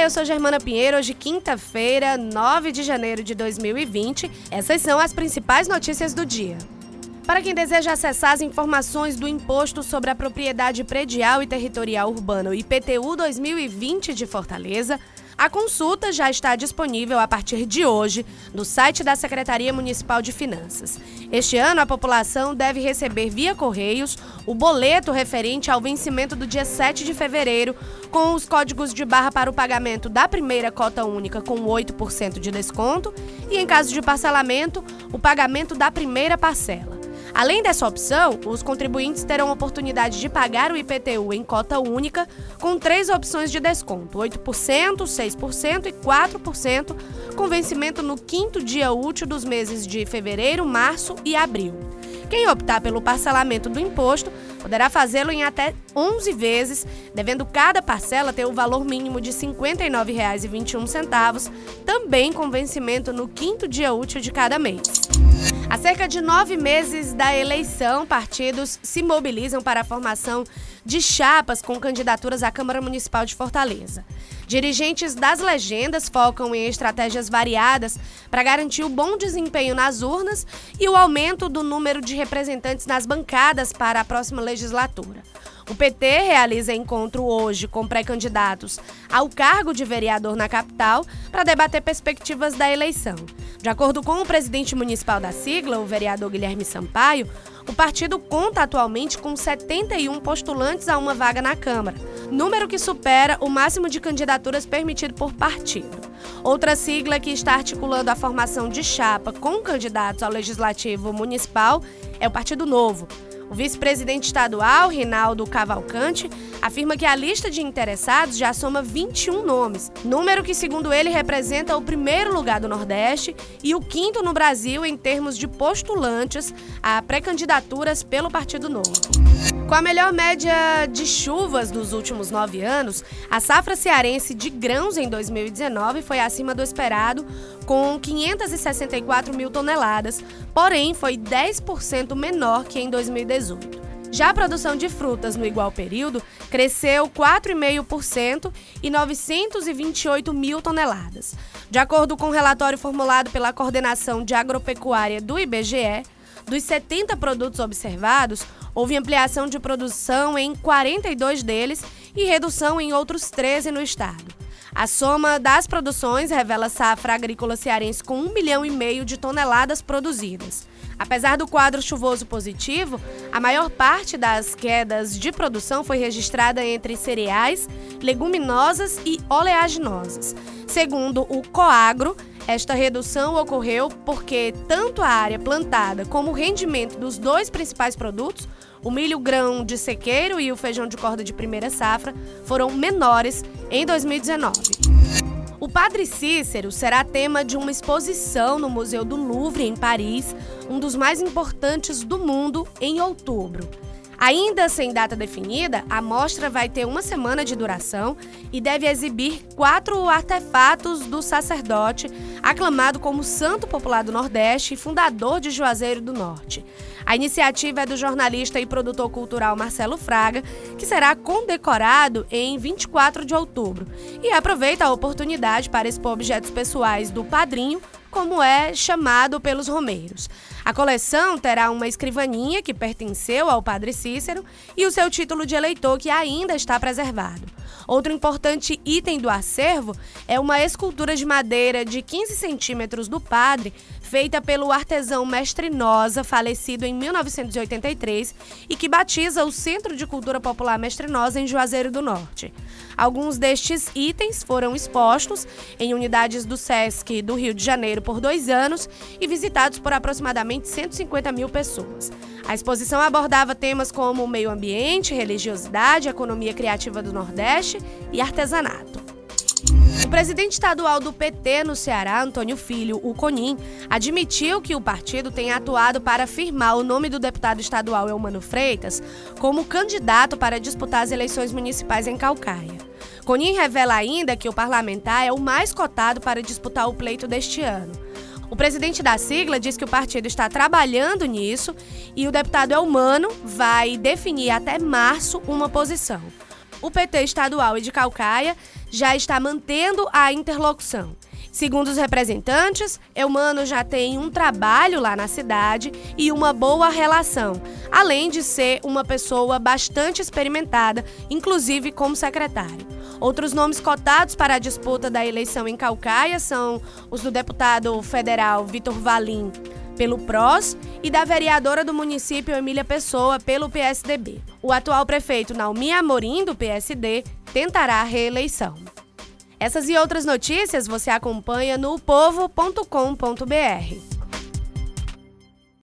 Eu sou Germana Pinheiro. Hoje, quinta-feira, 9 de janeiro de 2020. Essas são as principais notícias do dia. Para quem deseja acessar as informações do Imposto sobre a Propriedade Predial e Territorial Urbana, o IPTU 2020 de Fortaleza, a consulta já está disponível a partir de hoje no site da Secretaria Municipal de Finanças. Este ano, a população deve receber via Correios o boleto referente ao vencimento do dia 7 de fevereiro, com os códigos de barra para o pagamento da primeira cota única com 8% de desconto e, em caso de parcelamento, o pagamento da primeira parcela. Além dessa opção, os contribuintes terão a oportunidade de pagar o IPTU em cota única com três opções de desconto: 8%, 6% e 4%, com vencimento no quinto dia útil dos meses de fevereiro, março e abril. Quem optar pelo parcelamento do imposto poderá fazê-lo em até 11 vezes, devendo cada parcela ter o valor mínimo de R$ 59,21, também com vencimento no quinto dia útil de cada mês. Há cerca de nove meses da eleição, partidos se mobilizam para a formação de chapas com candidaturas à Câmara Municipal de Fortaleza. Dirigentes das legendas focam em estratégias variadas para garantir o bom desempenho nas urnas e o aumento do número de representantes nas bancadas para a próxima legislatura. O PT realiza encontro hoje com pré-candidatos ao cargo de vereador na capital para debater perspectivas da eleição. De acordo com o presidente municipal da sigla, o vereador Guilherme Sampaio, o partido conta atualmente com 71 postulantes a uma vaga na Câmara, número que supera o máximo de candidaturas permitido por partido. Outra sigla que está articulando a formação de chapa com candidatos ao Legislativo Municipal é o Partido Novo. O vice-presidente estadual, Rinaldo Cavalcante, afirma que a lista de interessados já soma 21 nomes, número que, segundo ele, representa o primeiro lugar do Nordeste e o quinto no Brasil em termos de postulantes a pré-candidaturas pelo Partido Novo. Com a melhor média de chuvas dos últimos nove anos, a safra cearense de grãos em 2019 foi acima do esperado, com 564 mil toneladas, porém foi 10% menor que em 2018. Já a produção de frutas no igual período cresceu 4,5% e 928 mil toneladas. De acordo com o um relatório formulado pela Coordenação de Agropecuária do IBGE, dos 70 produtos observados, houve ampliação de produção em 42 deles e redução em outros 13 no estado. A soma das produções revela safra agrícola cearense com 1 milhão e meio de toneladas produzidas. Apesar do quadro chuvoso positivo, a maior parte das quedas de produção foi registrada entre cereais, leguminosas e oleaginosas. Segundo o Coagro, esta redução ocorreu porque tanto a área plantada como o rendimento dos dois principais produtos, o milho grão de sequeiro e o feijão de corda de primeira safra, foram menores em 2019. O Padre Cícero será tema de uma exposição no Museu do Louvre, em Paris, um dos mais importantes do mundo, em outubro. Ainda sem data definida, a mostra vai ter uma semana de duração e deve exibir quatro artefatos do sacerdote, aclamado como Santo Popular do Nordeste e fundador de Juazeiro do Norte. A iniciativa é do jornalista e produtor cultural Marcelo Fraga, que será condecorado em 24 de outubro, e aproveita a oportunidade para expor objetos pessoais do padrinho como é chamado pelos romeiros. A coleção terá uma escrivaninha que pertenceu ao padre Cícero e o seu título de eleitor que ainda está preservado. Outro importante item do acervo é uma escultura de madeira de 15 centímetros do padre, feita pelo artesão Mestre Nosa, falecido em 1983, e que batiza o Centro de Cultura Popular Mestre Nosa em Juazeiro do Norte. Alguns destes itens foram expostos em unidades do SESC do Rio de Janeiro por dois anos e visitados por aproximadamente 150 mil pessoas. A exposição abordava temas como meio ambiente, religiosidade, economia criativa do Nordeste e artesanato. O presidente estadual do PT no Ceará, Antônio Filho, o Conin, admitiu que o partido tem atuado para afirmar o nome do deputado estadual Eumano Freitas como candidato para disputar as eleições municipais em Calcaia. Conin revela ainda que o parlamentar é o mais cotado para disputar o pleito deste ano. O presidente da sigla diz que o partido está trabalhando nisso e o deputado Elmano vai definir até março uma posição. o PT estadual e de Calcaia já está mantendo a interlocução. Segundo os representantes, Eumano já tem um trabalho lá na cidade e uma boa relação, além de ser uma pessoa bastante experimentada, inclusive como secretário. Outros nomes cotados para a disputa da eleição em Calcaia são os do deputado federal Vitor Valim, pelo PROS, e da vereadora do município Emília Pessoa, pelo PSDB. O atual prefeito Naomi Amorim, do PSD, tentará a reeleição. Essas e outras notícias você acompanha no povo.com.br.